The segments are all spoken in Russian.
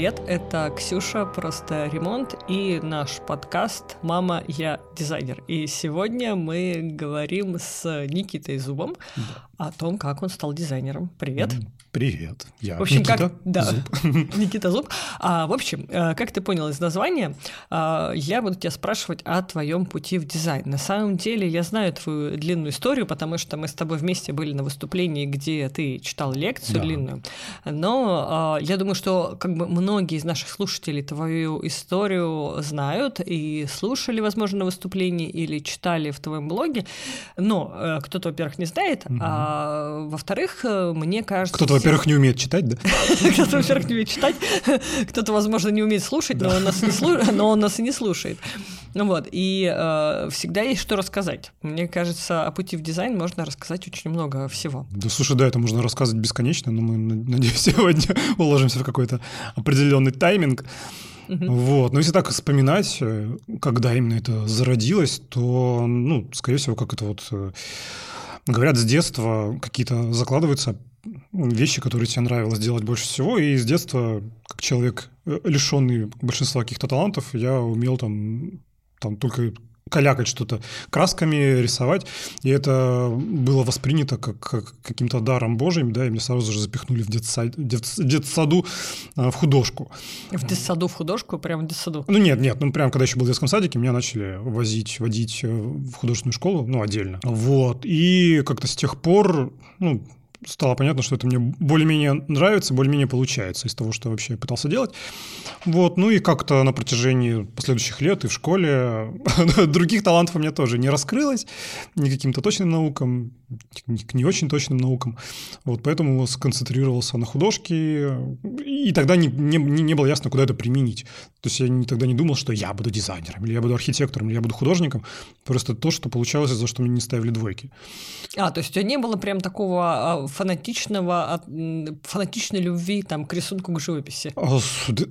привет! Это Ксюша, просто ремонт и наш подкаст «Мама, я дизайнер». И сегодня мы говорим с Никитой Зубом да. О том, как он стал дизайнером. Привет! Привет, я в общем, Никита как... да. Зуб. Никита Зуб. А, в общем, э, как ты понял из названия, а, я буду тебя спрашивать о твоем пути в дизайн. На самом деле я знаю твою длинную историю, потому что мы с тобой вместе были на выступлении, где ты читал лекцию да. длинную. Но а, я думаю, что как бы многие из наших слушателей твою историю знают и слушали, возможно, на выступлении или читали в твоем блоге. Но э, кто-то, во-первых, не знает, угу. а во-вторых, э, мне кажется... Кто-то во-первых, не умеет читать, да? Кто-то, во-первых, не умеет читать, кто-то, возможно, не умеет слушать, но он нас не, слу... но он нас и не слушает. Ну вот, и э, всегда есть что рассказать. Мне кажется, о пути в дизайн можно рассказать очень много всего. Да, слушай, да, это можно рассказывать бесконечно, но мы, надеюсь, сегодня уложимся в какой-то определенный тайминг. Вот. Но если так вспоминать, э, когда именно это зародилось, то, ну, скорее всего, как это вот э, говорят, с детства какие-то закладываются вещи, которые тебе нравилось делать больше всего. И с детства, как человек, э, лишенный большинства каких-то талантов, я умел там, там только калякать что-то красками, рисовать. И это было воспринято как, как каким-то даром Божьим, да, и меня сразу же запихнули в детсад, дет, детсаду э, в художку. В детсаду в художку? Прям в детсаду? Ну нет, нет, ну прям когда еще был в детском садике, меня начали возить, водить э, в художественную школу, ну отдельно. Вот. И как-то с тех пор, ну, стало понятно, что это мне более-менее нравится, более-менее получается из того, что вообще пытался делать. Вот, ну и как-то на протяжении последующих лет и в школе других талантов у меня тоже не раскрылось, ни каким-то точным наукам, ни, не очень точным наукам. Вот, поэтому сконцентрировался на художке, и тогда не, не, не было ясно, куда это применить. То есть я тогда не думал, что я буду дизайнером, или я буду архитектором, или я буду художником. Просто то, что получалось, за что мне не ставили двойки. А, то есть у тебя не было прям такого а, фанатичного, фанатичной любви там, к рисунку, к живописи?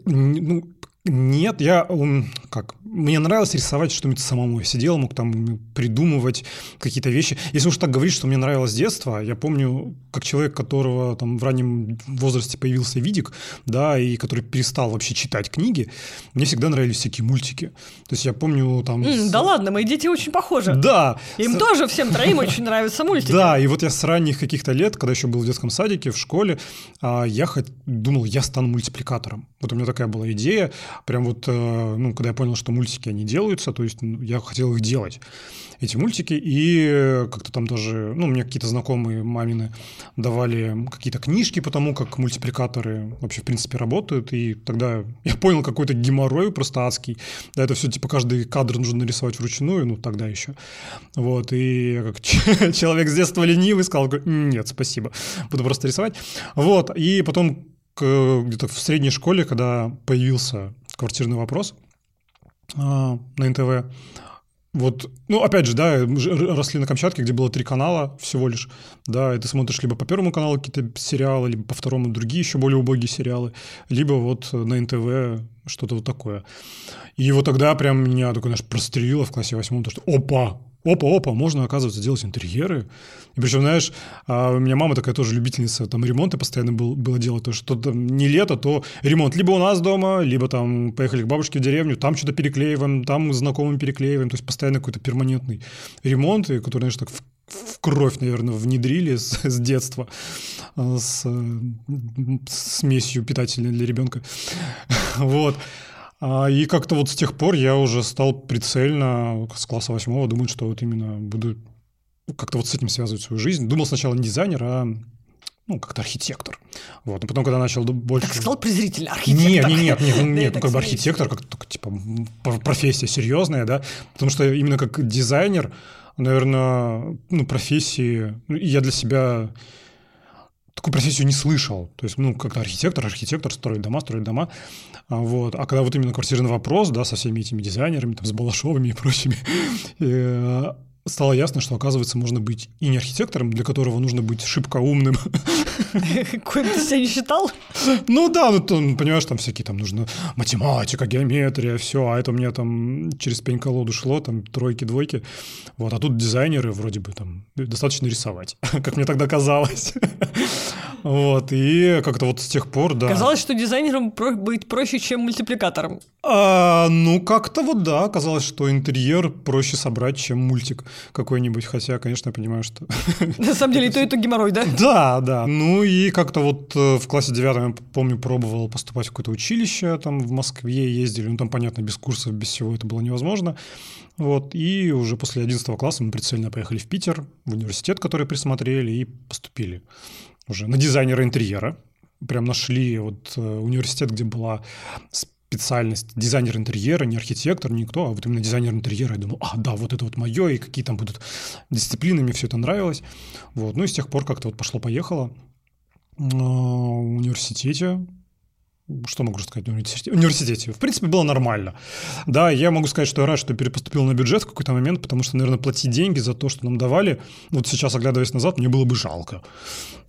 Ну, нет, я как мне нравилось рисовать что-нибудь самому. Я сидел, мог там придумывать какие-то вещи. Если уж так говорить, что мне нравилось с детства, я помню, как человек, которого там в раннем возрасте появился видик, да, и который перестал вообще читать книги, мне всегда нравились всякие мультики. То есть я помню там... Mm, с... Да ладно, мои дети очень похожи. Да. Им с... тоже всем троим очень нравятся мультики. Да, и вот я с ранних каких-то лет, когда еще был в детском садике, в школе, а, я думал, я стану мультипликатором. Вот у меня такая была идея. Прям вот, э, ну, когда я понял, что мультики, они делаются, то есть ну, я хотел их делать, эти мультики, и как-то там даже, ну, мне какие-то знакомые мамины давали какие-то книжки по тому, как мультипликаторы вообще, в принципе, работают, и тогда я понял какой-то геморрой просто адский, да, это все, типа, каждый кадр нужно нарисовать вручную, ну, тогда еще, вот, и как человек с детства ленивый сказал, нет, спасибо, буду просто рисовать, вот, и потом где-то в средней школе, когда появился квартирный вопрос, а, на НТВ. Вот, ну, опять же, да, росли на Камчатке, где было три канала всего лишь, да, и ты смотришь либо по первому каналу какие-то сериалы, либо по второму другие еще более убогие сериалы, либо вот на НТВ что-то вот такое. И вот тогда прям меня такое, знаешь, прострелило в классе восьмом, то что опа, опа-опа, можно, оказывается, делать интерьеры. И причем, знаешь, а, у меня мама такая тоже любительница там ремонта постоянно был, было делать, то что там не лето, то ремонт либо у нас дома, либо там поехали к бабушке в деревню, там что-то переклеиваем, там знакомым переклеиваем, то есть постоянно какой-то перманентный ремонт, который, знаешь, так в, в кровь, наверное, внедрили с, с детства с, с смесью питательной для ребенка. Вот. А, и как-то вот с тех пор я уже стал прицельно с класса восьмого думать, что вот именно буду как-то вот с этим связывать свою жизнь. Думал сначала не дизайнер, а ну, как-то архитектор. Вот. Но потом, когда начал больше... Так сказал презрительно, архитектор. Нет, нет, нет, нет, нет ну, как бы архитектор, как только, типа, профессия серьезная, да, потому что именно как дизайнер, наверное, ну, профессии, ну, я для себя такую профессию не слышал. То есть, ну, как-то архитектор, архитектор строит дома, строит дома. А, вот. А когда вот именно квартирный вопрос, да, со всеми этими дизайнерами, там, с Балашовыми и прочими, э, стало ясно, что, оказывается, можно быть и не архитектором, для которого нужно быть шибко умным. Какой ты себя не считал? Ну да, ну, там, понимаешь, там всякие там нужно математика, геометрия, все, а это у меня там через пень-колоду шло, там тройки, двойки. Вот, а тут дизайнеры вроде бы там достаточно рисовать, как мне тогда казалось. Вот, и как-то вот с тех пор, да. Казалось, что дизайнером про- быть проще, чем мультипликатором. А, ну, как-то вот да, казалось, что интерьер проще собрать, чем мультик какой-нибудь, хотя, конечно, я понимаю, что... На самом деле, и то, и то геморрой, да? Да, да. Ну и как-то вот э, в классе девятом, я помню, пробовал поступать в какое-то училище, там в Москве ездили, ну там, понятно, без курсов, без всего это было невозможно. Вот, и уже после 11 класса мы прицельно поехали в Питер, в университет, который присмотрели, и поступили уже на дизайнера интерьера. Прям нашли вот э, университет, где была специальность дизайнер интерьера, не архитектор, никто, а вот именно дизайнер интерьера. Я думал, а, да, вот это вот мое, и какие там будут дисциплины, мне все это нравилось. Вот. Ну и с тех пор как-то вот пошло-поехало. А, в университете что могу сказать университете? университете? В принципе, было нормально. Да, я могу сказать, что я рад, что перепоступил на бюджет в какой-то момент, потому что, наверное, платить деньги за то, что нам давали, вот сейчас, оглядываясь назад, мне было бы жалко.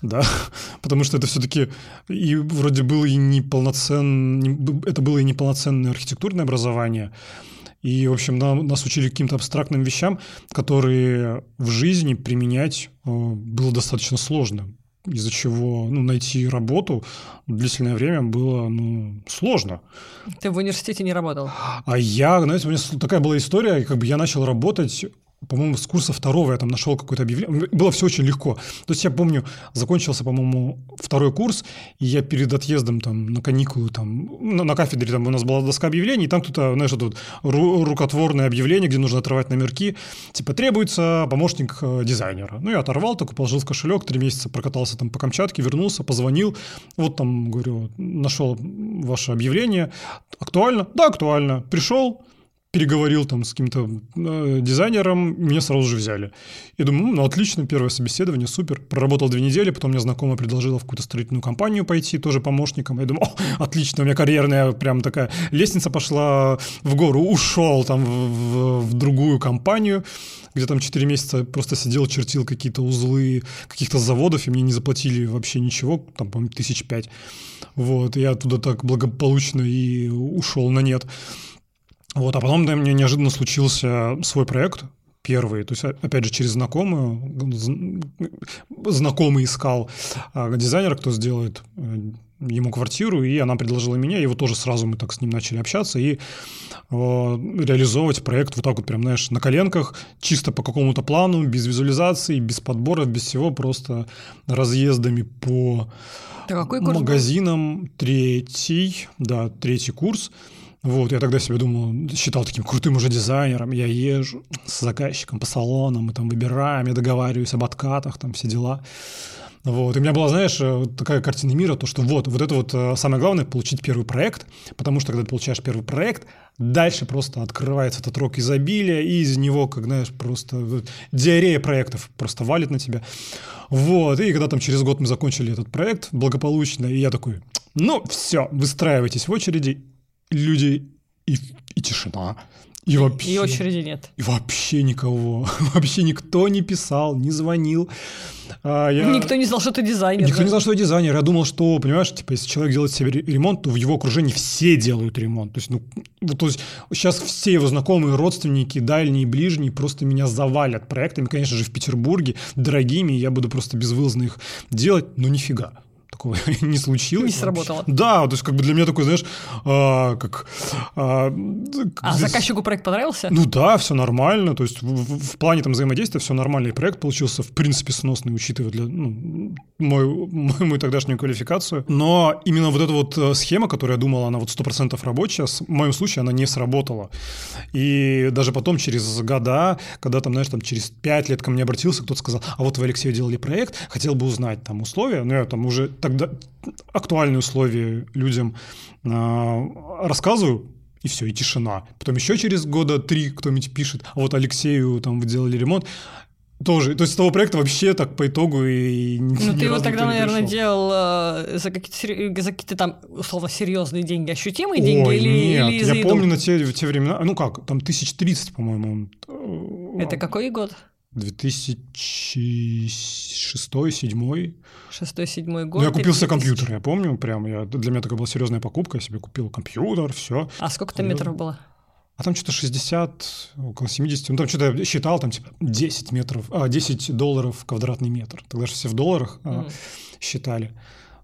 Да, потому что это все-таки и вроде было и неполноценное, это было и неполноценное архитектурное образование, и, в общем, нам, нас учили каким-то абстрактным вещам, которые в жизни применять э, было достаточно сложно из-за чего ну, найти работу длительное время было ну, сложно. Ты в университете не работал? А я, знаете, у меня такая была история, как бы я начал работать по-моему, с курса второго я там нашел какое-то объявление. Было все очень легко. То есть я помню, закончился, по-моему, второй курс, и я перед отъездом там на каникулы, там, на, на кафедре там у нас была доска объявлений, и там кто-то, знаешь, тут ру- рукотворное объявление, где нужно отрывать номерки, типа требуется помощник э, дизайнера. Ну, я оторвал, только положил в кошелек, три месяца прокатался там по Камчатке, вернулся, позвонил, вот там, говорю, нашел ваше объявление, актуально? Да, актуально. Пришел, переговорил там с каким-то э, дизайнером, меня сразу же взяли. И думаю, ну, отлично, первое собеседование, супер. Проработал две недели, потом мне знакомая предложила в какую-то строительную компанию пойти, тоже помощником. Я думаю, о, отлично, у меня карьерная прям такая лестница пошла в гору. Ушел там в, в, в другую компанию, где там 4 месяца просто сидел, чертил какие-то узлы каких-то заводов, и мне не заплатили вообще ничего, там, по-моему, тысяч пять. Вот, я оттуда так благополучно и ушел на нет. Вот, а потом да, мне неожиданно случился свой проект, первый, то есть, опять же, через знакомую, знакомый искал а, дизайнера, кто сделает э, ему квартиру, и она предложила меня, и вот тоже сразу мы так с ним начали общаться и э, реализовывать проект вот так вот прям, знаешь, на коленках, чисто по какому-то плану, без визуализации, без подборов, без всего, просто разъездами по курс магазинам. Был? Третий, да, третий курс. Вот, я тогда себе думал, считал таким крутым уже дизайнером, я езжу с заказчиком по салонам, мы там выбираем, я договариваюсь об откатах, там все дела. Вот. И у меня была, знаешь, э, такая картина мира, то, что вот, вот это вот э, самое главное – получить первый проект, потому что, когда ты получаешь первый проект, дальше просто открывается этот рок изобилия, и из него, как, знаешь, просто диарея проектов просто валит на тебя. Вот. И когда там через год мы закончили этот проект благополучно, и я такой, ну, все, выстраивайтесь в очереди, люди и, и тишина. И вообще... И очереди нет. И вообще никого. Вообще никто не писал, не звонил. А, я... Никто не знал, что ты дизайнер. Никто да? не знал, что я дизайнер. Я думал, что, понимаешь, типа, если человек делает себе ремонт, то в его окружении все делают ремонт. То есть, ну, то есть сейчас все его знакомые, родственники, дальние, ближние просто меня завалят проектами, конечно же, в Петербурге, дорогими, я буду просто безвылазно их делать, но нифига такого не случилось. Не сработало. Да, то есть как бы для меня такой, знаешь, а, как... А, а здесь... заказчику проект понравился? Ну да, все нормально, то есть в, в плане там взаимодействия все нормально, и проект получился в принципе сносный, учитывая для, ну, мою, мою тогдашнюю квалификацию. Но именно вот эта вот э, схема, которая я думал, она вот 100% рабочая, в моем случае она не сработала. И даже потом через года, когда там, знаешь, там через 5 лет ко мне обратился, кто-то сказал, а вот вы, Алексей, делали проект, хотел бы узнать там условия, ну я там уже тогда актуальные условия людям э, рассказываю, и все, и тишина. Потом еще через года три кто-нибудь пишет, а вот Алексею там вы делали ремонт. Тоже. То есть с того проекта вообще так по итогу и Ну, ты его тогда, наверное, пришел. делал э, за какие-то, за какие-то там, условно, серьезные деньги, ощутимые деньги Ой, или, нет, или я еду? помню на те, те времена, ну как, там тысяч тридцать, по-моему. Это какой год? 2006-2007. Шестой-седьмой год. Ну, я купил себе компьютер, я помню, прям, я, для меня такая была серьезная покупка, я себе купил компьютер, все. А сколько там метров было? а там что-то 60, около 70, ну там что-то я считал, там типа 10 метров, а, 10 долларов квадратный метр. Тогда же все в долларах mm. считали.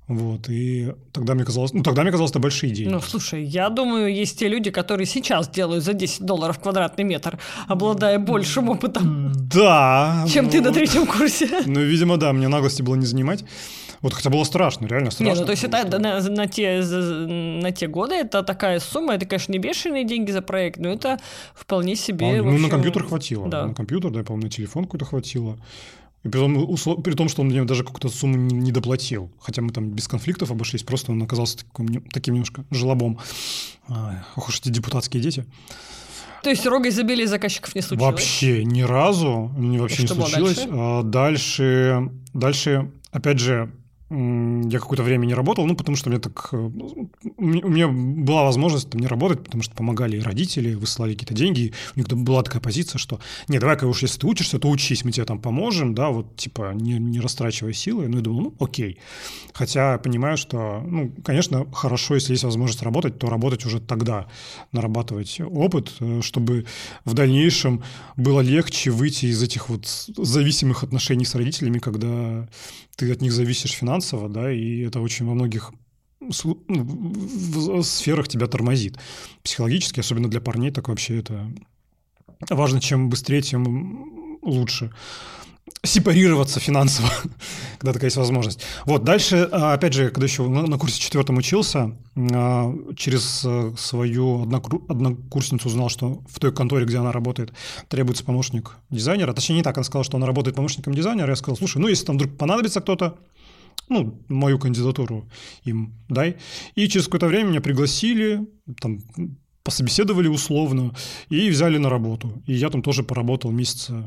Вот, и тогда мне казалось, ну, тогда мне казалось, это большие деньги. Ну, слушай, я думаю, есть те люди, которые сейчас делают за 10 долларов квадратный метр, обладая большим опытом. Да. Чем ну, ты на третьем курсе. Ну, видимо, да, мне наглости было не занимать. Вот хотя было страшно, реально страшно. Не, ну то есть это на, на, те, на те годы это такая сумма, это, конечно, не бешеные деньги за проект, но это вполне себе... А, ну, общем... на компьютер хватило. Да. На компьютер, да, помню, на телефон какой-то хватило. И при том, при том, что он мне даже какую-то сумму не, доплатил. Хотя мы там без конфликтов обошлись, просто он оказался таким, таким немножко желобом. Ох уж эти депутатские дети. То есть рога изобилия заказчиков не случилось? Вообще ни разу вообще не случилось. Дальше? А, дальше, дальше, опять же, я какое-то время не работал, ну, потому что мне так... Э, у меня была возможность там не работать, потому что помогали и родители, высылали какие-то деньги. У них была такая позиция, что не, давай-ка уж если ты учишься, то учись, мы тебе там поможем, да, вот типа не, не растрачивай силы. Ну, я думал, ну, окей. Хотя понимаю, что, ну, конечно, хорошо, если есть возможность работать, то работать уже тогда, нарабатывать опыт, э, чтобы в дальнейшем было легче выйти из этих вот зависимых отношений с родителями, когда ты от них зависишь финансово, да, и это очень во многих ну, сферах тебя тормозит. Психологически, особенно для парней, так вообще это важно, чем быстрее, тем лучше сепарироваться финансово, когда такая есть возможность. Вот, дальше, а, опять же, когда еще на курсе четвертом учился, а, через э, свою однокурсницу узнал, что в той конторе, где она работает, требуется помощник дизайнера. Точнее, не так, она сказала, что она работает помощником дизайнера. Я сказал, слушай, ну, если там вдруг понадобится кто-то, ну, мою кандидатуру им дай. И через какое-то время меня пригласили, там, пособеседовали условно и взяли на работу. И я там тоже поработал месяца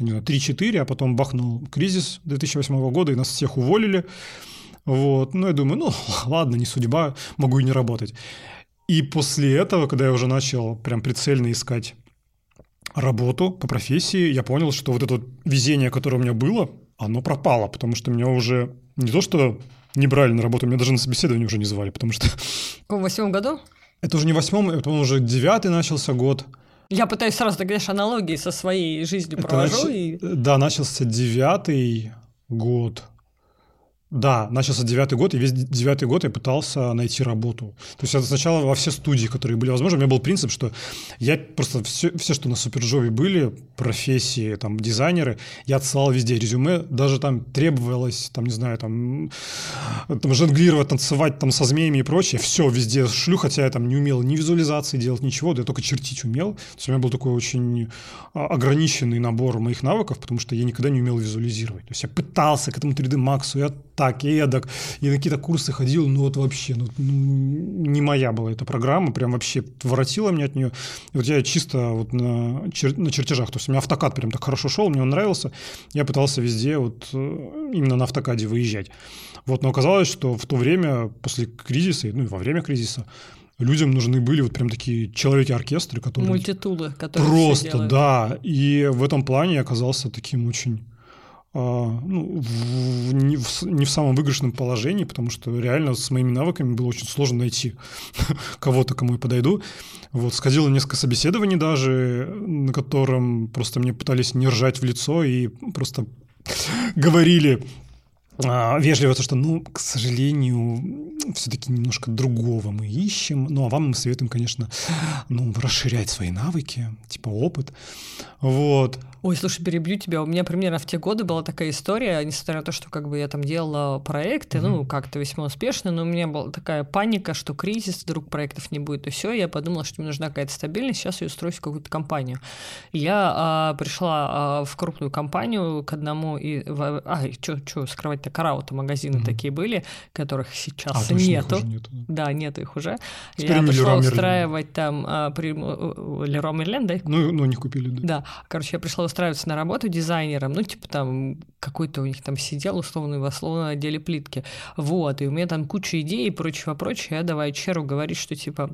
не знаю, 3-4, а потом бахнул кризис 2008 года, и нас всех уволили. Вот. Ну, я думаю, ну, ладно, не судьба, могу и не работать. И после этого, когда я уже начал прям прицельно искать работу по профессии, я понял, что вот это вот везение, которое у меня было, оно пропало, потому что меня уже не то что не брали на работу, меня даже на собеседование уже не звали, потому что... В восьмом году? Это уже не восьмом, это уже девятый начался год. Я пытаюсь сразу, ты говоришь, аналогии со своей жизнью Это провожу. Нач... И... Да, начался девятый год. Да, начался девятый год, и весь девятый год я пытался найти работу. То есть я сначала во все студии, которые были возможны, у меня был принцип, что я просто все, все что на Суперджове были, профессии, там, дизайнеры, я отсылал везде резюме, даже там требовалось, там, не знаю, там, там жонглировать, танцевать там со змеями и прочее, все везде шлю, хотя я там не умел ни визуализации делать, ничего, да я только чертить умел. То есть у меня был такой очень а, ограниченный набор моих навыков, потому что я никогда не умел визуализировать. То есть я пытался к этому 3D Max, я так и эдак, и на какие-то курсы ходил, ну вот вообще, ну, ну не моя была эта программа, прям вообще воротила меня от нее. И вот я чисто вот на, чер, на чертежах, то есть у меня автокад прям так хорошо шел, мне он нравился, я пытался везде вот э, именно на автокаде выезжать. Вот, но оказалось, что в то время, после кризиса, ну и во время кризиса, людям нужны были вот прям такие человеки-оркестры, которые... Мультитулы, которые Просто, да. И в этом плане я оказался таким очень ну, в, не, в, не в самом выигрышном положении, потому что реально с моими навыками было очень сложно найти кого-то, кому я подойду. Вот, сходило несколько собеседований даже, на котором просто мне пытались не ржать в лицо и просто говорили, а, вежливо, то, что, ну, к сожалению, все-таки немножко другого мы ищем. Ну, а вам мы советуем, конечно, ну, расширять свои навыки, типа опыт. Вот. Ой, слушай, перебью тебя. У меня примерно в те годы была такая история, несмотря на то, что как бы я там делала проекты, mm-hmm. ну, как-то весьма успешно, но у меня была такая паника, что кризис, вдруг проектов не будет, и все. Я подумала, что мне нужна какая-то стабильность, сейчас я устроюсь в какую-то компанию. Я а, пришла а, в крупную компанию к одному и... А, что скрывать-то, караута магазины mm-hmm. такие были, которых сейчас а, нету. нету. Да, нету их уже. Теперь я пришла устраивать там а, при Леро Мерлен, да? Ну, ну, не купили, да. Да, короче, я пришла устраиваться на работу дизайнером, ну, типа там какой-то у них там сидел условно в условно отделе плитки. Вот, и у меня там куча идей и прочего-прочего. Я давай Черу говорить, что типа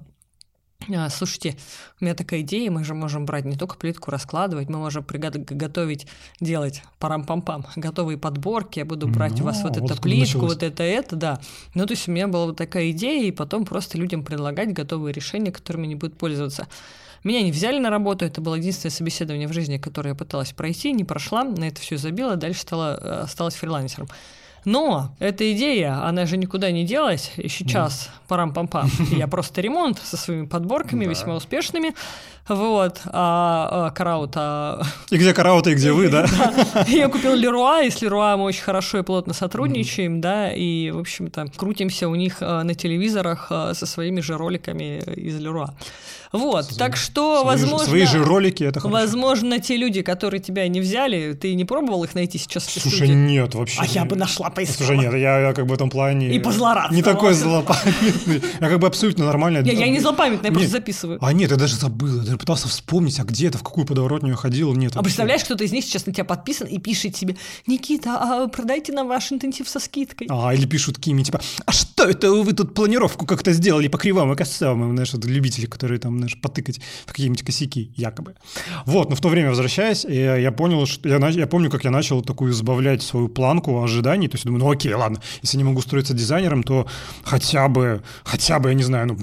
Слушайте, у меня такая идея, мы же можем брать не только плитку раскладывать, мы можем готовить, делать парам-пам-пам, готовые подборки, я буду брать ну, у вас вот, вот эту плитку, началось. вот это, это, да. Ну, то есть у меня была вот такая идея, и потом просто людям предлагать готовые решения, которыми они будут пользоваться. Меня не взяли на работу, это было единственное собеседование в жизни, которое я пыталась пройти, не прошла, на это все забила, дальше стала, э, осталась фрилансером. Но эта идея, она же никуда не делась, и сейчас парам-пам-пам. Я просто ремонт со своими подборками, весьма успешными. Вот, а, а Караут... А... И где Караут, и где вы, да? да. Я купил Леруа, и с Леруа мы очень хорошо и плотно сотрудничаем, mm-hmm. да, и, в общем-то, крутимся у них а, на телевизорах а, со своими же роликами из Леруа. Вот, свои, так что, свои возможно... Свои же ролики, это хорошо. Возможно, те люди, которые тебя не взяли, ты не пробовал их найти сейчас в Слушай, студии? нет, вообще. А я бы нашла, поискала. Слушай, нет, я, я как бы в этом плане... И позлорадствовала. Не такой злопамятный. Я как бы абсолютно нормально... Я, я не злопамятный, я просто записываю. А нет, я даже забыл, даже пытался вспомнить, а где это, в какую подворотню я ходил, нет. А представляешь, кто-то из них сейчас на тебя подписан и пишет тебе, Никита, а продайте нам ваш интенсив со скидкой. А, или пишут Кими, типа, а что это вы тут планировку как-то сделали по кривам и косам? Знаешь, вот любители, которые там, знаешь, потыкать в какие-нибудь косяки, якобы. Вот, но в то время, возвращаясь, я, я понял, что я, я помню, как я начал такую забавлять свою планку ожиданий, то есть думаю, ну окей, ладно, если не могу строиться дизайнером, то хотя бы, хотя бы, я не знаю, ну,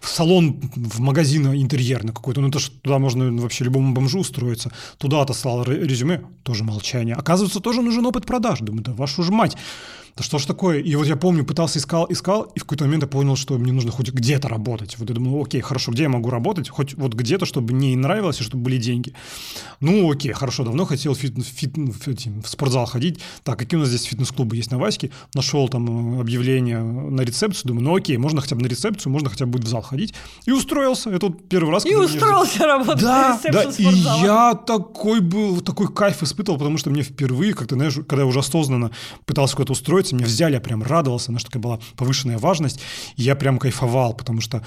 в салон, в магазин интерьерный какой-то, ну это же туда можно вообще любому бомжу устроиться. Туда отослал резюме, тоже молчание. Оказывается, тоже нужен опыт продаж. Думаю, да вашу же мать да что ж такое? И вот я помню, пытался, искал, искал, и в какой-то момент я понял, что мне нужно хоть где-то работать. Вот я думаю, окей, хорошо, где я могу работать? Хоть вот где-то, чтобы мне нравилось, и чтобы были деньги. Ну, окей, хорошо, давно хотел фит, фит, в спортзал ходить. Так, какие у нас здесь фитнес-клубы есть на Ваське? Нашел там э, объявление на рецепцию, думаю, ну окей, можно хотя бы на рецепцию, можно хотя бы будет в зал ходить. И устроился. Это вот первый раз. И устроился работать да, на да, и я такой был, такой кайф испытывал, потому что мне впервые, как-то, знаешь, когда я уже осознанно пытался куда-то устроиться, устроиться, меня взяли, я прям радовался, наша такая была повышенная важность, и я прям кайфовал, потому что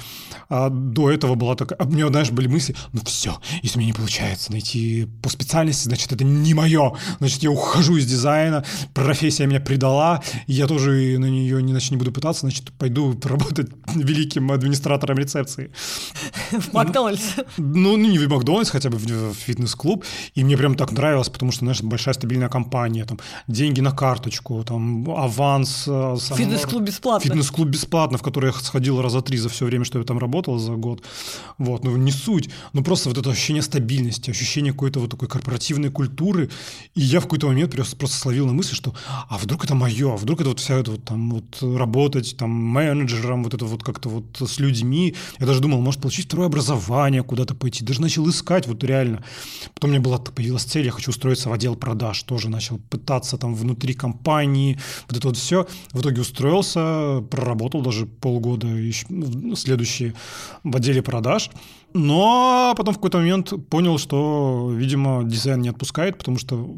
а, до этого была такая, а, у меня, знаешь, были мысли, ну все, если мне не получается найти по специальности, значит, это не мое, значит, я ухожу из дизайна, профессия меня предала, я тоже на нее не, значит, не буду пытаться, значит, пойду работать великим администратором рецепции. В Макдональдс? Ну, не в Макдональдс, хотя бы в фитнес-клуб, и мне прям так нравилось, потому что, знаешь, большая стабильная компания, там, деньги на карточку, там, аванс. Э, фитнес-клуб бесплатно. Фитнес-клуб бесплатно, в который я сходил раза три за все время, что я там работал за год. Вот, ну не суть, ну просто вот это ощущение стабильности, ощущение какой-то вот такой корпоративной культуры. И я в какой-то момент просто, просто словил на мысли, что а вдруг это мое, а вдруг это вот вся это вот там вот работать там менеджером, вот это вот как-то вот с людьми. Я даже думал, может получить второе образование, куда-то пойти. Даже начал искать вот реально. Потом меня была, появилась цель, я хочу устроиться в отдел продаж. Тоже начал пытаться там внутри компании, вот это вот все. В итоге устроился, проработал даже полгода еще, ну, следующие в отделе продаж. Но потом в какой-то момент понял, что, видимо, дизайн не отпускает, потому что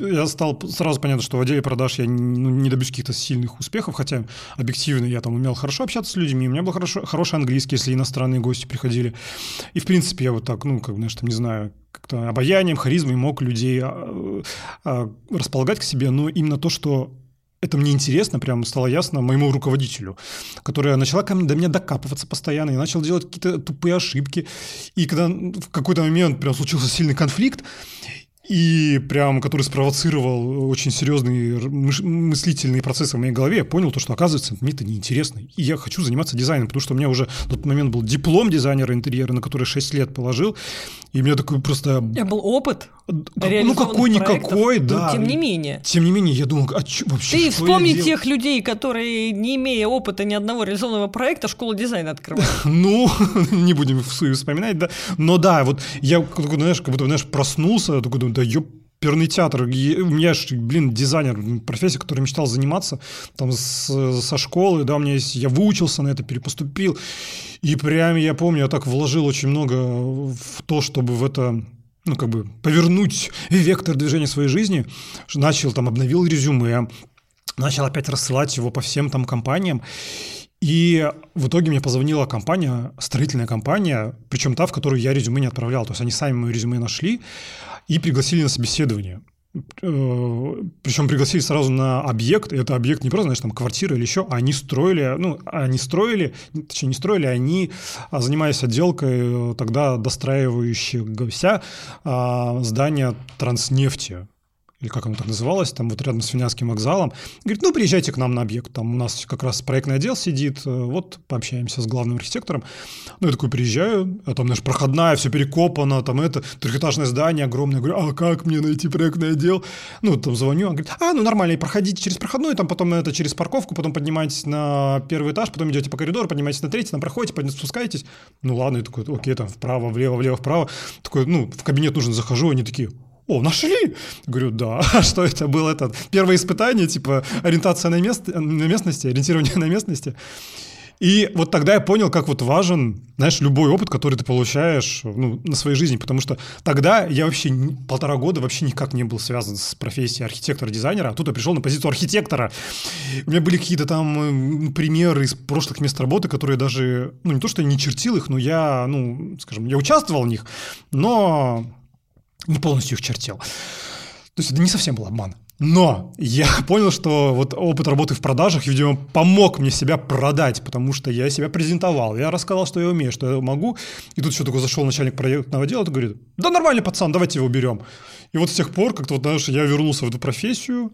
я стал сразу понятно, что в отделе продаж я ну, не добьюсь каких-то сильных успехов, хотя объективно я там умел хорошо общаться с людьми, у меня был хорошо, хороший английский, если иностранные гости приходили. И, в принципе, я вот так, ну, как, знаешь, там, не знаю, как-то обаянием, харизмой мог людей а, а, располагать к себе, но именно то, что это мне интересно, прям стало ясно моему руководителю, которая начала ко мне, до меня докапываться постоянно и начал делать какие-то тупые ошибки. И когда в какой-то момент прям случился сильный конфликт, и прям, который спровоцировал очень серьезные мыслительные процессы в моей голове, я понял то, что, оказывается, мне это неинтересно. И я хочу заниматься дизайном, потому что у меня уже на тот момент был диплом дизайнера интерьера, на который 6 лет положил, и у меня такой просто... Меня был опыт Ну, какой-никакой, да. Но тем не менее. Тем не менее, я думал, а чё, вообще Ты вспомни тех людей, которые, не имея опыта ни одного реализованного проекта, школу дизайна открывают. Ну, не будем вспоминать, да. Но да, вот я, знаешь, как будто, знаешь, проснулся, такой думаю, да ёперный театр. у меня же, блин, дизайнер, профессия, которой мечтал заниматься там с, со школы, да, у меня есть, я выучился на это, перепоступил. И прям я помню, я так вложил очень много в то, чтобы в это ну, как бы повернуть вектор движения своей жизни. Начал там, обновил резюме, начал опять рассылать его по всем там компаниям. И в итоге мне позвонила компания, строительная компания, причем та, в которую я резюме не отправлял. То есть они сами мои резюме нашли и пригласили на собеседование. Э, Причем пригласили сразу на объект. И это объект не просто, знаешь, там квартира или еще, а они строили, ну, они строили, точнее, не строили, они а, занимались отделкой э, тогда достраивающегося а, здания транснефти или как оно так называлось, там вот рядом с Финляндским вокзалом. Говорит, ну, приезжайте к нам на объект, там у нас как раз проектный отдел сидит, э, вот пообщаемся с главным архитектором. Ну, я такой приезжаю, а там, знаешь, проходная, все перекопано, там это, трехэтажное здание огромное. Говорю, а как мне найти проектный отдел? Ну, там звоню, он говорит, а, ну, нормально, проходите через проходную, там потом это через парковку, потом поднимаетесь на первый этаж, потом идете по коридору, поднимаетесь на третий, там проходите, спускаетесь. Ну, ладно, я такой, окей, там вправо, влево, влево, вправо. Такой, ну, в кабинет нужно захожу, они такие, о, нашли? Говорю, да. А что это было? Это первое испытание, типа ориентация на, мест, на местности, ориентирование на местности. И вот тогда я понял, как вот важен, знаешь, любой опыт, который ты получаешь ну, на своей жизни, потому что тогда я вообще полтора года вообще никак не был связан с профессией архитектора-дизайнера, а тут я пришел на позицию архитектора. У меня были какие-то там примеры из прошлых мест работы, которые даже, ну не то, что я не чертил их, но я, ну, скажем, я участвовал в них, но не полностью их чертил. То есть это не совсем был обман. Но я понял, что вот опыт работы в продажах, видимо, помог мне себя продать, потому что я себя презентовал, я рассказал, что я умею, что я могу. И тут еще такой зашел начальник проектного отдела, и говорит, да нормальный пацан, давайте его берем. И вот с тех пор как-то вот, знаешь, я вернулся в эту профессию,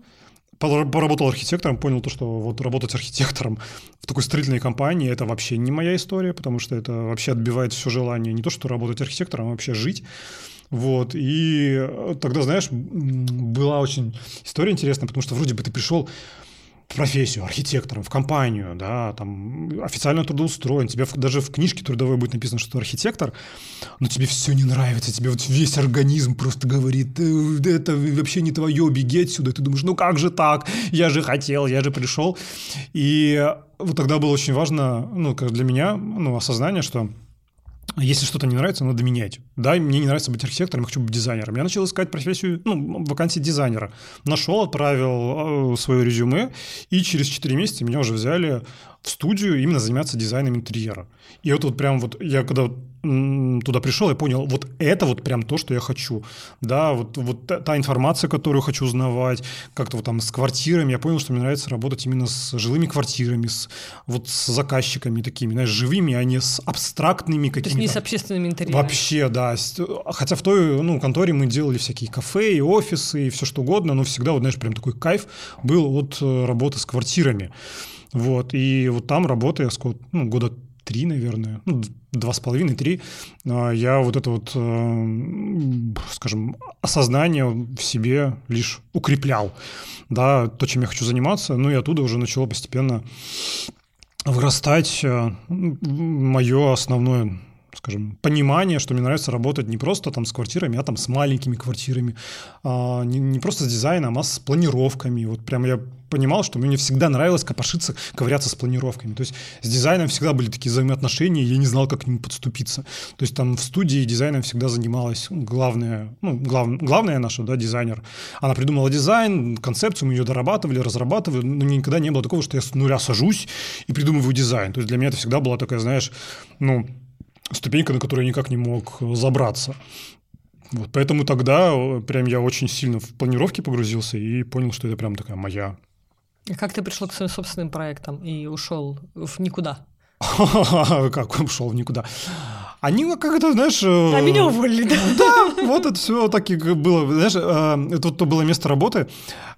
поработал архитектором, понял то, что вот работать архитектором в такой строительной компании – это вообще не моя история, потому что это вообще отбивает все желание не то, что работать архитектором, а вообще жить. Вот, и тогда, знаешь, была очень история интересная, потому что вроде бы ты пришел в профессию архитектором, в компанию, да, там официально трудоустроен, тебе даже в книжке трудовой будет написано, что ты архитектор, но тебе все не нравится, тебе вот весь организм просто говорит, «Э, это вообще не твое, беги отсюда, и ты думаешь, ну как же так, я же хотел, я же пришел, и вот тогда было очень важно, ну, как для меня, ну, осознание, что если что-то не нравится, надо менять. Да, мне не нравится быть архитектором, я хочу быть дизайнером. Я начал искать профессию, ну, вакансии дизайнера. Нашел, отправил э, свое резюме, и через 4 месяца меня уже взяли в студию именно заниматься дизайном интерьера. И вот, вот прям вот я когда туда пришел, я понял, вот это вот прям то, что я хочу. Да, вот, вот та информация, которую хочу узнавать, как-то вот там с квартирами, я понял, что мне нравится работать именно с жилыми квартирами, с, вот с заказчиками такими, знаешь, живыми, а не с абстрактными какими-то. То есть не с общественными интерьерами. Вообще, да. Хотя в той ну, конторе мы делали всякие кафе и офисы и все что угодно, но всегда, вот знаешь, прям такой кайф был от э, работы с квартирами. Вот, и вот там работая сколько, ну, года три, наверное, ну, два с половиной, три, а, я вот это вот, э, скажем, осознание в себе лишь укреплял, да, то, чем я хочу заниматься, ну и оттуда уже начало постепенно вырастать э, мое основное скажем, понимание, что мне нравится работать не просто там с квартирами, а там с маленькими квартирами, а, не, не просто с дизайном, а с планировками. Вот прям я понимал, что мне всегда нравилось копошиться, ковыряться с планировками. То есть с дизайном всегда были такие взаимоотношения, я не знал, как к ним подступиться. То есть там в студии дизайном всегда занималась главная, ну, глав, главная наша, да, дизайнер. Она придумала дизайн, концепцию, мы ее дорабатывали, разрабатывали, но никогда не было такого, что я с нуля сажусь и придумываю дизайн. То есть для меня это всегда была такая, знаешь, ну, ступенька, на которую я никак не мог э, забраться. Вот, поэтому тогда э, прям я очень сильно в планировки погрузился и понял, что это прям такая моя. А как ты пришел к своим собственным проектам и ушел в никуда? Как ушел в никуда? Они как это, знаешь... Э, а меня уволили, да? Да, вот это все так и было. Знаешь, это то было место работы.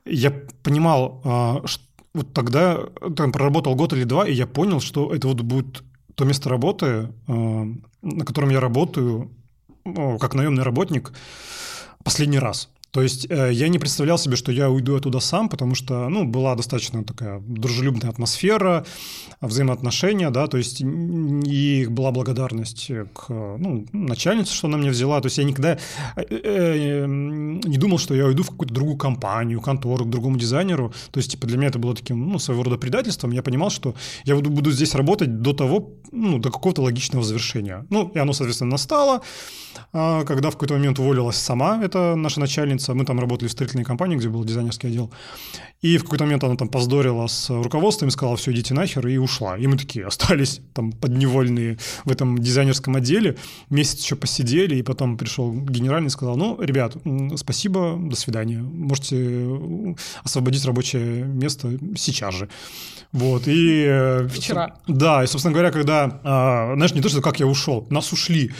Я понимал, что вот тогда там проработал год или два, и я понял, что это вот будет то место работы, э, на котором я работаю, как наемный работник, последний раз. То есть э, я не представлял себе, что я уйду оттуда сам, потому что, ну, была достаточно такая дружелюбная атмосфера, взаимоотношения, да, то есть и была благодарность к, ну, начальнице, что она меня взяла, то есть я никогда э, э, не думал, что я уйду в какую-то другую компанию, контору, к другому дизайнеру, то есть, типа, для меня это было таким, ну, своего рода предательством, я понимал, что я буду, буду здесь работать до того, ну, до какого-то логичного завершения. Ну, и оно, соответственно, настало, а, когда в какой-то момент уволилась сама эта наша начальница. Мы там работали в строительной компании, где был дизайнерский отдел. И в какой-то момент она там поздорила с руководством и сказала, все, идите нахер, и ушла. И мы такие остались там подневольные в этом дизайнерском отделе. Месяц еще посидели, и потом пришел генеральный и сказал, ну, ребят, спасибо, до свидания. Можете освободить рабочее место сейчас же. Вот, и... Э, Вчера. Да, и, собственно говоря, когда, а, знаешь, не то, что как я ушел, нас ушли.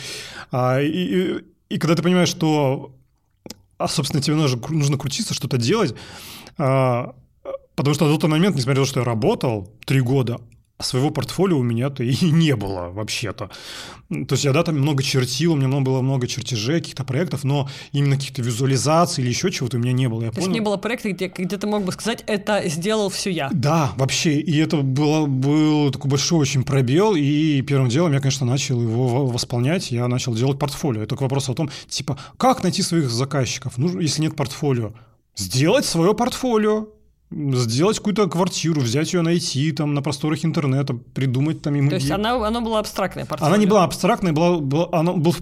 А, и, и, и когда ты понимаешь, что а, собственно, тебе нужно, нужно крутиться, что-то делать, а, потому что на тот момент, несмотря на то, что я работал три года, своего портфолио у меня-то и не было вообще-то. То есть я, да, там много чертил, у меня было много чертежей, каких-то проектов, но именно каких-то визуализаций или еще чего-то у меня не было. Я То понял... есть не было проекта, где, где ты мог бы сказать, это сделал все я. Да, вообще. И это было, был такой большой очень пробел, и первым делом я, конечно, начал его восполнять, я начал делать портфолио. Это только вопрос о том, типа, как найти своих заказчиков, ну, если нет портфолио. Сделать свое портфолио, сделать какую-то квартиру, взять ее, найти там на просторах интернета, придумать там ему. То есть она, она была абстрактная портфолио? Она не была абстрактная, была, была, она, был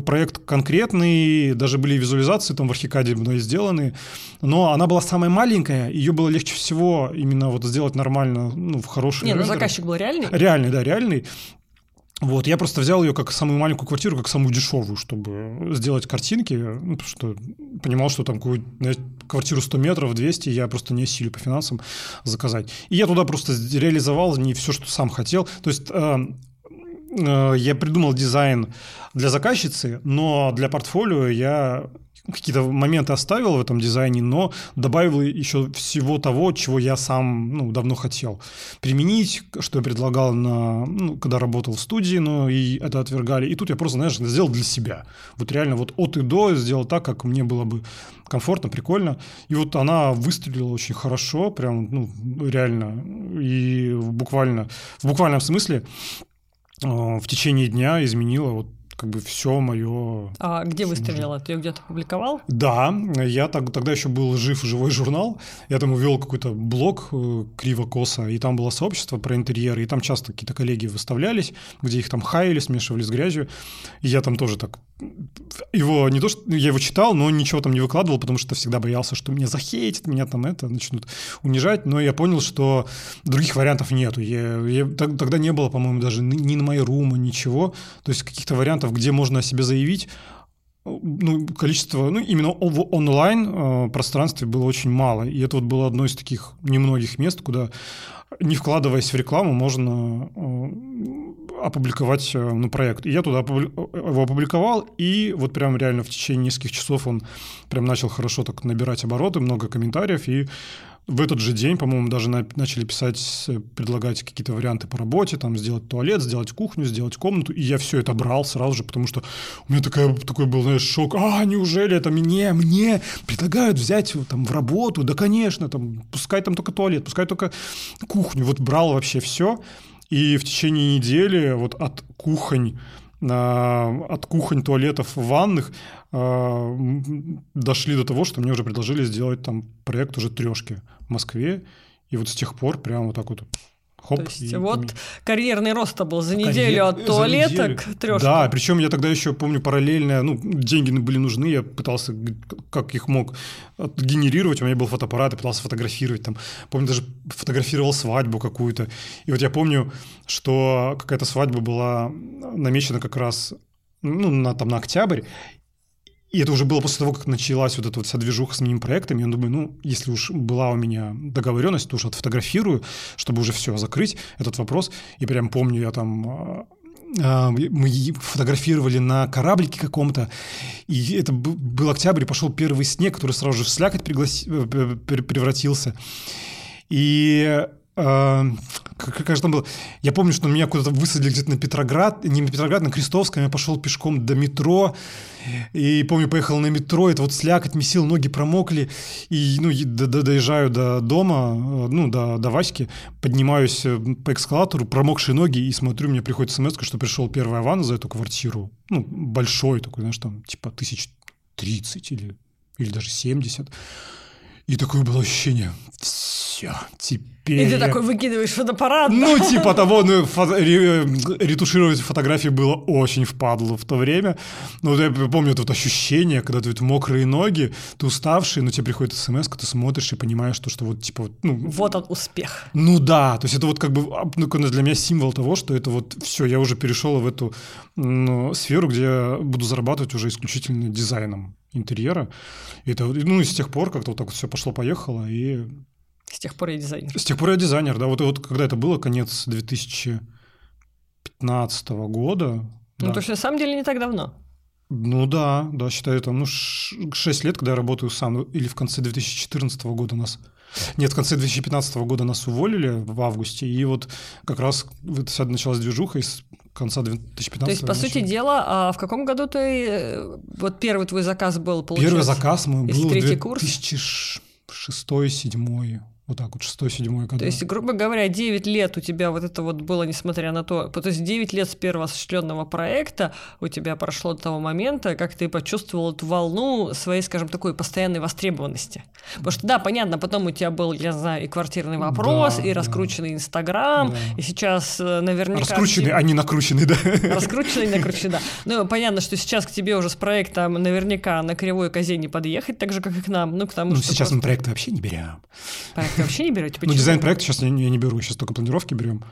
проект конкретный, даже были визуализации там в Архикаде мной сделаны, но она была самая маленькая, ее было легче всего именно вот сделать нормально, ну, в хороший Не, ну заказчик был реальный? Реальный, да, реальный. Вот, я просто взял ее как самую маленькую квартиру, как самую дешевую, чтобы сделать картинки, ну, потому что понимал, что там какую квартиру 100 метров, 200, я просто не осилю по финансам заказать. И я туда просто реализовал не все, что сам хотел. То есть э, э, я придумал дизайн для заказчицы, но для портфолио я какие-то моменты оставил в этом дизайне, но добавил еще всего того, чего я сам ну, давно хотел применить, что я предлагал, на, ну, когда работал в студии, но и это отвергали. И тут я просто, знаешь, сделал для себя. Вот реально вот от и до сделал так, как мне было бы комфортно, прикольно. И вот она выстрелила очень хорошо, прям, ну, реально. И буквально, в буквальном смысле э, в течение дня изменила вот как бы все мое. А где выстрелила? Ты ее где-то публиковал? Да, я так, тогда еще был жив живой журнал. Я там увел какой-то блог э, криво-косо, и там было сообщество про интерьеры, и там часто какие-то коллеги выставлялись, где их там хаяли, смешивали с грязью. И я там тоже так его не то, что я его читал, но ничего там не выкладывал, потому что всегда боялся, что меня захейтят, меня там это начнут унижать. Но я понял, что других вариантов нету. Я, я, тогда не было, по-моему, даже ни на Майрума, ничего. То есть каких-то вариантов, где можно о себе заявить, ну, количество, ну, именно в онлайн э, пространстве было очень мало. И это вот было одно из таких немногих мест, куда, не вкладываясь в рекламу, можно э, опубликовать э, ну, проект. И я туда его опубликовал, и вот прям реально в течение нескольких часов он прям начал хорошо так набирать обороты, много комментариев, и в этот же день, по-моему, даже на, начали писать, предлагать какие-то варианты по работе, там, сделать туалет, сделать кухню, сделать комнату, и я все это брал сразу же, потому что у меня такая, такой был, знаешь, шок, а, неужели это мне, мне предлагают взять там в работу, да, конечно, там, пускай там только туалет, пускай только кухню, вот брал вообще все, и в течение недели вот от кухонь от кухонь, туалетов, ванных а, дошли до того, что мне уже предложили сделать там проект уже трешки в Москве. И вот с тех пор прям вот так вот Хоп, То есть и, вот карьерный рост был за неделю Карьер... от туалета к трешке. Да, причем я тогда еще помню параллельно, ну, деньги были нужны, я пытался, как их мог генерировать, у меня был фотоаппарат, я пытался фотографировать, там, помню, даже фотографировал свадьбу какую-то. И вот я помню, что какая-то свадьба была намечена как раз ну, на, там, на октябрь, и это уже было после того, как началась вот эта вот вся движуха с моими проектами. Я думаю, ну, если уж была у меня договоренность, то уж отфотографирую, чтобы уже все закрыть, этот вопрос. И прям помню, я там а, а, мы фотографировали на кораблике каком-то, и это был октябрь, и пошел первый снег, который сразу же в слякоть пригласи... Э, превратился. И как, же там было? Я помню, что меня куда-то высадили где-то на Петроград, не на Петроград, на Крестовском, я пошел пешком до метро, и помню, поехал на метро, это вот слякоть месил, ноги промокли, и, ну, до, до, доезжаю до дома, ну, до, до Васьки, поднимаюсь э, по эскалатору, промокшие ноги, и смотрю, мне приходит смс что пришел первый аван за эту квартиру, ну, большой такой, знаешь, там, типа, тысяч тридцать или, или даже семьдесят. И такое было ощущение, все, теперь... И ты такой выкидываешь фотоаппарат. Ну, типа того, ну, фото... ретушировать фотографии было очень впадло в то время. Ну, я помню это вот ощущение, когда ты вот мокрые ноги, ты уставший, но тебе приходит смс, ты смотришь и понимаешь, что, что вот, типа, ну... Вот он, успех. Ну да, то есть это вот как бы ну, для меня символ того, что это вот все, я уже перешел в эту ну, сферу, где я буду зарабатывать уже исключительно дизайном интерьера. И это, ну, и с тех пор как-то вот так вот все пошло-поехало, и... С тех пор я дизайнер. С тех пор я дизайнер, да. Вот, вот когда это было, конец 2015 года. Ну, да. то есть на самом деле не так давно. Ну да, да, считаю, там, ну, 6 лет, когда я работаю сам, или в конце 2014 года нас... Нет, в конце 2015 года нас уволили в августе, и вот как раз вся началась движуха из конца 2015 То есть, по сути дела, а в каком году ты... Э, вот первый твой заказ был, получается? Первый заказ мой был 2006 2007 вот так вот, 6-7 года. То есть, грубо говоря, 9 лет у тебя вот это вот было, несмотря на то... То есть 9 лет с первого осуществленного проекта у тебя прошло до того момента, как ты почувствовал эту волну своей, скажем, такой постоянной востребованности. Потому что, да, понятно, потом у тебя был, я знаю, и квартирный вопрос, да, и раскрученный Инстаграм, да. и сейчас э, наверняка... Раскрученный, а не накрученный, да. Раскрученный, накрученный, да. Ну, понятно, что сейчас к тебе уже с проектом наверняка на кривой козе не подъехать, так же, как и к нам. Ну, потому ну что сейчас просто... мы проекты вообще не берем. Проект вообще не берете? Почему? Ну, дизайн проекта сейчас я не беру, сейчас только планировки берем.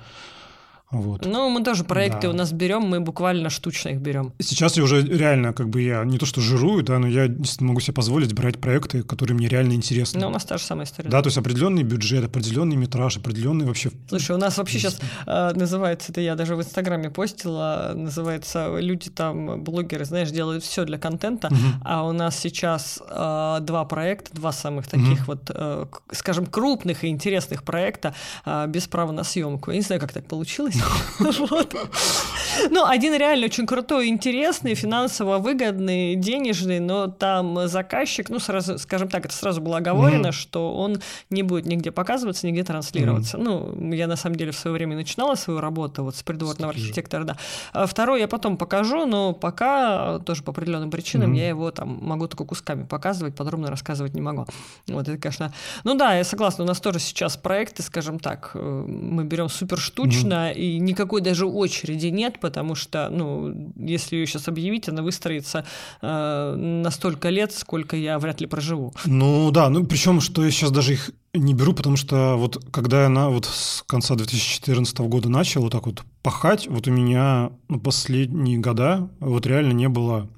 Вот. Ну, мы тоже проекты да. у нас берем, мы буквально штучно их берем. Сейчас я уже реально, как бы я не то что жирую, да, но я могу себе позволить брать проекты, которые мне реально интересны. Ну, у нас та же самая история. Да, то есть определенный бюджет, определенный метраж, определенный вообще... Слушай, у нас вообще сейчас э, называется, это я даже в Инстаграме постила, называется, люди там, блогеры, знаешь, делают все для контента, угу. а у нас сейчас э, два проекта, два самых таких угу. вот, э, скажем, крупных и интересных проекта э, без права на съемку. Я не знаю, как так получилось. Ну, один реально очень крутой, интересный, финансово выгодный, денежный, но там заказчик, ну, сразу, скажем так, это сразу было оговорено, что он не будет нигде показываться, нигде транслироваться. Ну, я на самом деле в свое время начинала свою работу вот с придворного архитектора, да. А второй я потом покажу, но пока тоже по определенным причинам я его там могу только кусками показывать, подробно рассказывать не могу. Вот это, конечно. Ну да, я согласна, у нас тоже сейчас проекты, скажем так, э, мы берем супер штучно и никакой даже очереди нет, потому что, ну, если ее сейчас объявить, она выстроится э, на столько лет, сколько я вряд ли проживу. Ну да, ну причем, что я сейчас даже их не беру, потому что вот когда я на, вот с конца 2014 года начал вот так вот пахать, вот у меня ну, последние года вот реально не было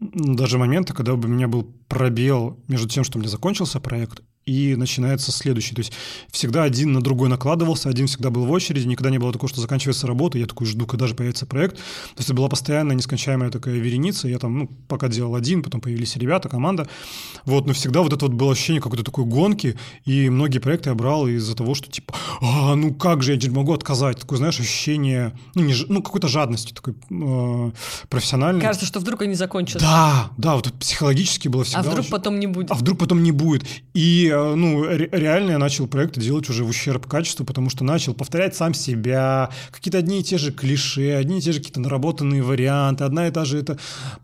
даже момента, когда бы у меня был пробел между тем, что у меня закончился проект, и начинается следующий. То есть всегда один на другой накладывался, один всегда был в очереди, никогда не было такого, что заканчивается работа, я такой жду, когда же появится проект. То есть это была постоянная нескончаемая такая вереница, я там, ну, пока делал один, потом появились ребята, команда, вот, но всегда вот это вот было ощущение какой-то такой гонки, и многие проекты я брал из-за того, что типа, а, ну как же, я могу отказать, такое, знаешь, ощущение, ну, не, ну какой-то жадности такой э, профессиональной. Кажется, что вдруг они закончатся. Да, да, вот психологически было всегда. А вдруг очень... потом не будет. А вдруг потом не будет. И Ну, реально я начал проекты делать уже в ущерб качеству, потому что начал повторять сам себя, какие-то одни и те же клише, одни и те же какие-то наработанные варианты, одна и та же это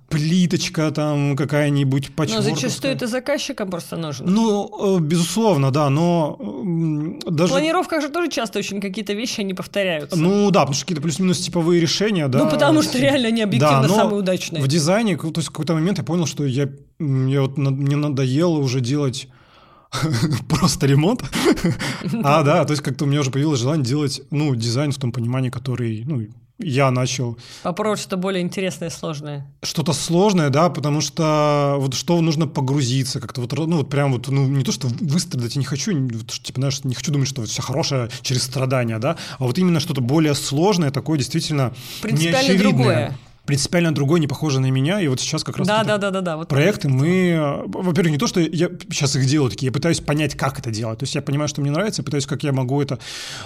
плиточка там какая-нибудь Но зачастую это заказчикам просто нужно. Ну, э, безусловно, да, но даже... В планировках же тоже часто очень какие-то вещи, они повторяются. Ну да, потому что какие-то плюс-минус типовые решения, да. Ну потому что реально они объективно да, самые удачные. в дизайне, то есть в какой-то момент я понял, что я, я вот, мне надоело уже делать просто ремонт. а, да, то есть как-то у меня уже появилось желание делать, ну, дизайн в том понимании, который, ну, я начал... Попробовать что-то более интересное, сложное. Что-то сложное, да, потому что вот что нужно погрузиться, как-то вот, ну, вот прям вот, ну, не то, что выстрадать я не хочу, вот, типа, знаешь, не хочу думать, что вот все хорошее через страдания, да, а вот именно что-то более сложное, такое действительно Принципиально другое принципиально другой, не похожий на меня, и вот сейчас как раз да, да, да, да, да, вот проекты мы, во-первых, не то, что я сейчас их делаю такие, я пытаюсь понять, как это делать, то есть я понимаю, что мне нравится, я пытаюсь, как я могу это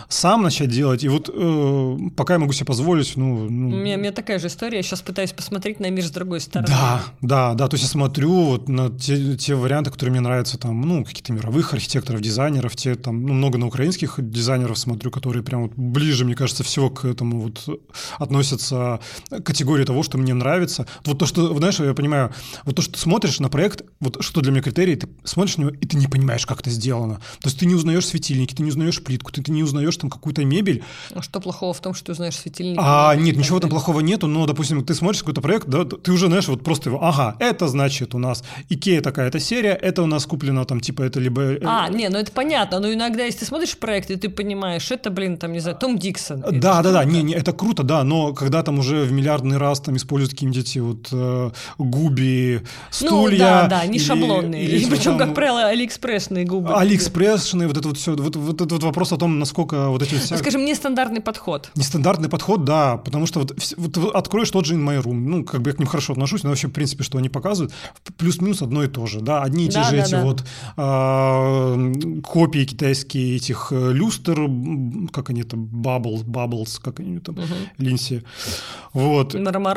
сам начать делать, и вот э, пока я могу себе позволить, ну... ну... У, меня, у меня такая же история, я сейчас пытаюсь посмотреть на мир с другой стороны. Да, да, да, то есть я смотрю вот на те, те варианты, которые мне нравятся, там, ну, какие-то мировых архитекторов, дизайнеров, те там, ну, много на украинских дизайнеров смотрю, которые прям вот ближе, мне кажется, всего к этому вот относятся категории того, что мне нравится. Вот то, что, знаешь, я понимаю, вот то, что ты смотришь на проект, вот что для меня критерий, ты смотришь на него, и ты не понимаешь, как это сделано. То есть ты не узнаешь светильники, ты не узнаешь плитку, ты, ты не узнаешь там какую-то мебель. А что плохого в том, что ты узнаешь светильники? А, нет, ничего там плохого нету, но, допустим, ты смотришь какой-то проект, да, ты уже знаешь, вот просто его, ага, это значит у нас Икея такая-то серия, это у нас куплено там, типа, это либо... Э, а, не, ну это понятно, но иногда, если ты смотришь проект, и ты понимаешь, это, блин, там, не знаю, Том Диксон. Да, да, да, не, не, это круто, да, но когда там уже в миллиардный раз там используют какие-нибудь эти вот э, губи, стулья. Ну, да, да, не или, шаблонные. Или, Причем, как правило, алиэкспрессные губы. Алиэкспрессные, вот это вот все, вот, вот этот вот вопрос о том, насколько вот эти... Вся... Скажем, нестандартный подход. Нестандартный подход, да, потому что вот, вот откроешь тот же In My Room, ну, как бы я к ним хорошо отношусь, но вообще, в принципе, что они показывают, плюс-минус одно и то же, да, одни и те да, же да, эти да. вот э, копии китайские этих э, люстр, как они там, Bubbles, Bubbles, как они там, угу. Линси, вот. Марморочки.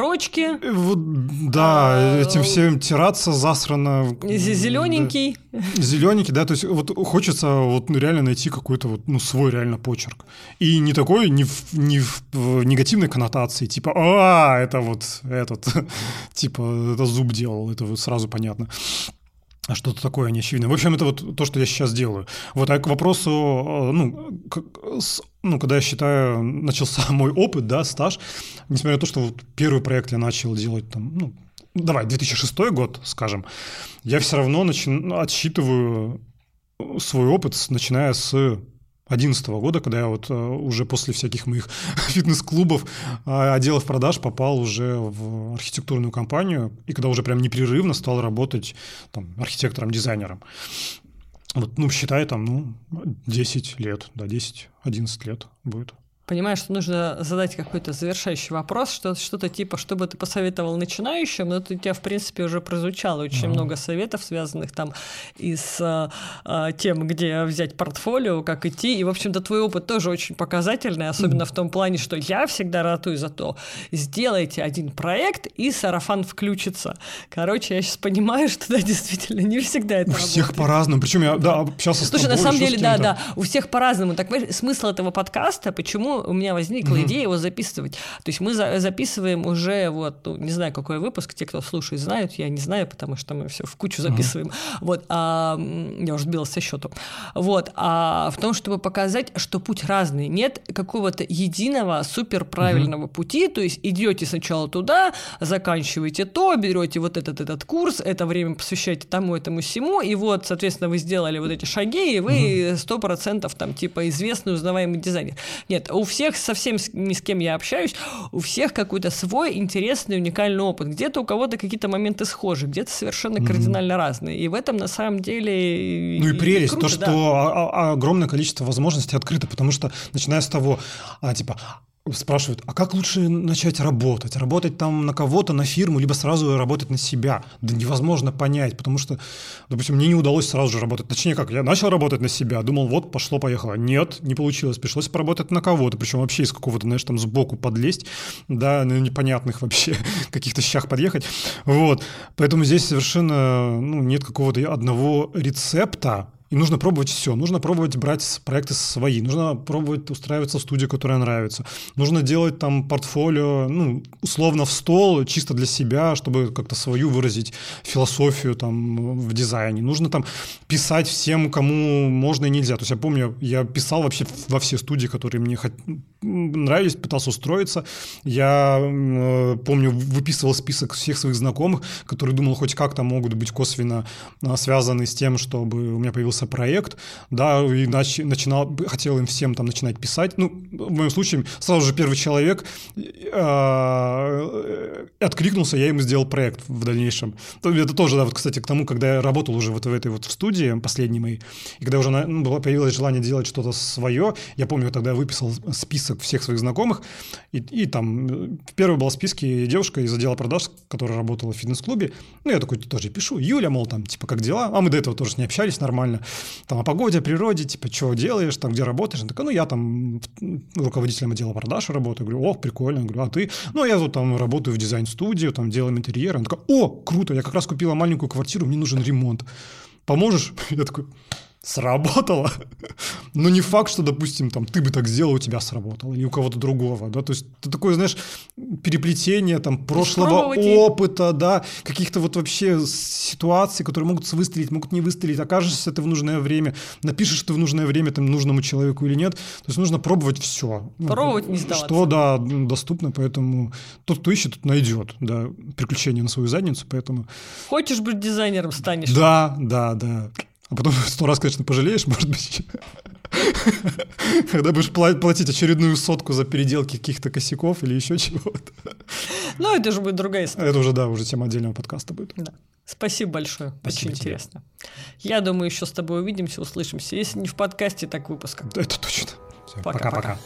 Вот, да, а, этим всем тираться засрано. Зелененький. Да. Зелененький, да, то есть вот хочется вот ну, реально найти какой-то вот, ну, свой реально почерк. И не такой, не в, не в, в негативной коннотации, типа, а, это вот этот, типа, это зуб делал, это вот сразу понятно что-то такое неочевидное. В общем, это вот то, что я сейчас делаю. Вот а к вопросу, э, ну, к, с, ну, когда я считаю, начался мой опыт, да, стаж, несмотря на то, что вот первый проект я начал делать там, ну, давай, 2006 год, скажем, я все равно начи- отсчитываю свой опыт, начиная с 2011 года, когда я вот э, уже после всяких моих фитнес-клубов, а, отделов продаж попал уже в архитектурную компанию, и когда уже прям непрерывно стал работать там, архитектором-дизайнером. Вот, ну, считай, там, ну, 10 лет, да, 10-11 лет будет понимаешь, что нужно задать какой-то завершающий вопрос, что, что-то типа, что бы ты посоветовал начинающим, но это у тебя, в принципе, уже прозвучало очень mm-hmm. много советов, связанных там и с а, а, тем, где взять портфолио, как идти, и, в общем-то, твой опыт тоже очень показательный, особенно mm-hmm. в том плане, что я всегда ратую за то, сделайте один проект, и сарафан включится. Короче, я сейчас понимаю, что, да, действительно, не всегда это У работает. всех по-разному, причем я, да, общался с Слушай, тобой, на самом деле, да, да, у всех по-разному. Так, смысл этого подкаста, почему у меня возникла mm-hmm. идея его записывать. То есть мы за- записываем уже, вот, ну, не знаю, какой выпуск, те, кто слушает, знают, я не знаю, потому что мы все в кучу записываем. Mm-hmm. Вот, а, я уже сбилась со счету. Вот, а в том, чтобы показать, что путь разный. Нет какого-то единого супер правильного mm-hmm. пути, то есть идете сначала туда, заканчиваете то, берете вот этот этот курс, это время посвящаете тому, этому, всему, и вот, соответственно, вы сделали вот эти шаги, и вы сто процентов там типа известный, узнаваемый дизайнер. Нет, у всех совсем ни с кем я общаюсь, у всех какой-то свой интересный, уникальный опыт. Где-то у кого-то какие-то моменты схожи, где-то совершенно mm-hmm. кардинально разные. И в этом на самом деле... Ну и прелесть, круто, то, да. что огромное количество возможностей открыто, потому что начиная с того, а, типа, спрашивают, а как лучше начать работать? Работать там на кого-то, на фирму, либо сразу работать на себя? Да невозможно понять, потому что, допустим, мне не удалось сразу же работать. Точнее, как, я начал работать на себя, думал, вот, пошло-поехало. Нет, не получилось, пришлось поработать на кого-то, причем вообще из какого-то, знаешь, там сбоку подлезть, да, на непонятных вообще каких-то щах подъехать. Вот, поэтому здесь совершенно ну, нет какого-то одного рецепта, и нужно пробовать все. Нужно пробовать брать проекты свои. Нужно пробовать устраиваться в студию, которая нравится. Нужно делать там портфолио, ну, условно в стол, чисто для себя, чтобы как-то свою выразить философию там в дизайне. Нужно там писать всем, кому можно и нельзя. То есть я помню, я писал вообще во все студии, которые мне хот... нравились, пытался устроиться. Я э, помню, выписывал список всех своих знакомых, которые думал, хоть как-то могут быть косвенно э, связаны с тем, чтобы у меня появился появился проект, да, и нач, начинал, хотел им всем там начинать писать. Ну, в моем случае, сразу же первый человек э, откликнулся, я ему сделал проект в дальнейшем. Это тоже, да, вот, кстати, к тому, когда я работал уже вот в этой вот в студии последней моей, и когда уже ну, появилось желание делать что-то свое, я помню, тогда я выписал список всех своих знакомых, и, и там в первой была в списке девушка из отдела продаж, которая работала в фитнес-клубе. Ну, я такой тоже пишу, Юля, мол, там, типа, как дела? А мы до этого тоже не общались нормально там, о погоде, о природе, типа, что делаешь, там, где работаешь? Она такая, ну, я там руководителем отдела продаж работаю. Говорю, о, прикольно. говорю, а ты? Ну, я тут там работаю в дизайн-студии, там, делаем интерьер. Она такая, о, круто, я как раз купила маленькую квартиру, мне нужен ремонт. Поможешь? Я такой, сработало. Но не факт, что, допустим, там, ты бы так сделал, у тебя сработало, или у кого-то другого, да, то есть это такое, знаешь, переплетение там прошлого опыта, да, каких-то вот вообще ситуаций, которые могут выстрелить, могут не выстрелить, окажешься ты в нужное время, напишешь ты в нужное время там нужному человеку или нет, то есть нужно пробовать все. Пробовать не сдаваться. Что, да, доступно, поэтому тот, кто ищет, тот найдет, да, приключения на свою задницу, поэтому... Хочешь быть дизайнером, станешь. Да, да, да. А потом сто раз, конечно, пожалеешь, может быть, когда будешь платить очередную сотку за переделки каких-то косяков или еще чего-то. Но это же будет другая история. Это уже, да, уже тема отдельного подкаста будет. Да. Спасибо большое. Спасибо Очень тебе. интересно. Я думаю, еще с тобой увидимся, услышимся. Если не в подкасте, так в выпусках. Это точно. Пока-пока.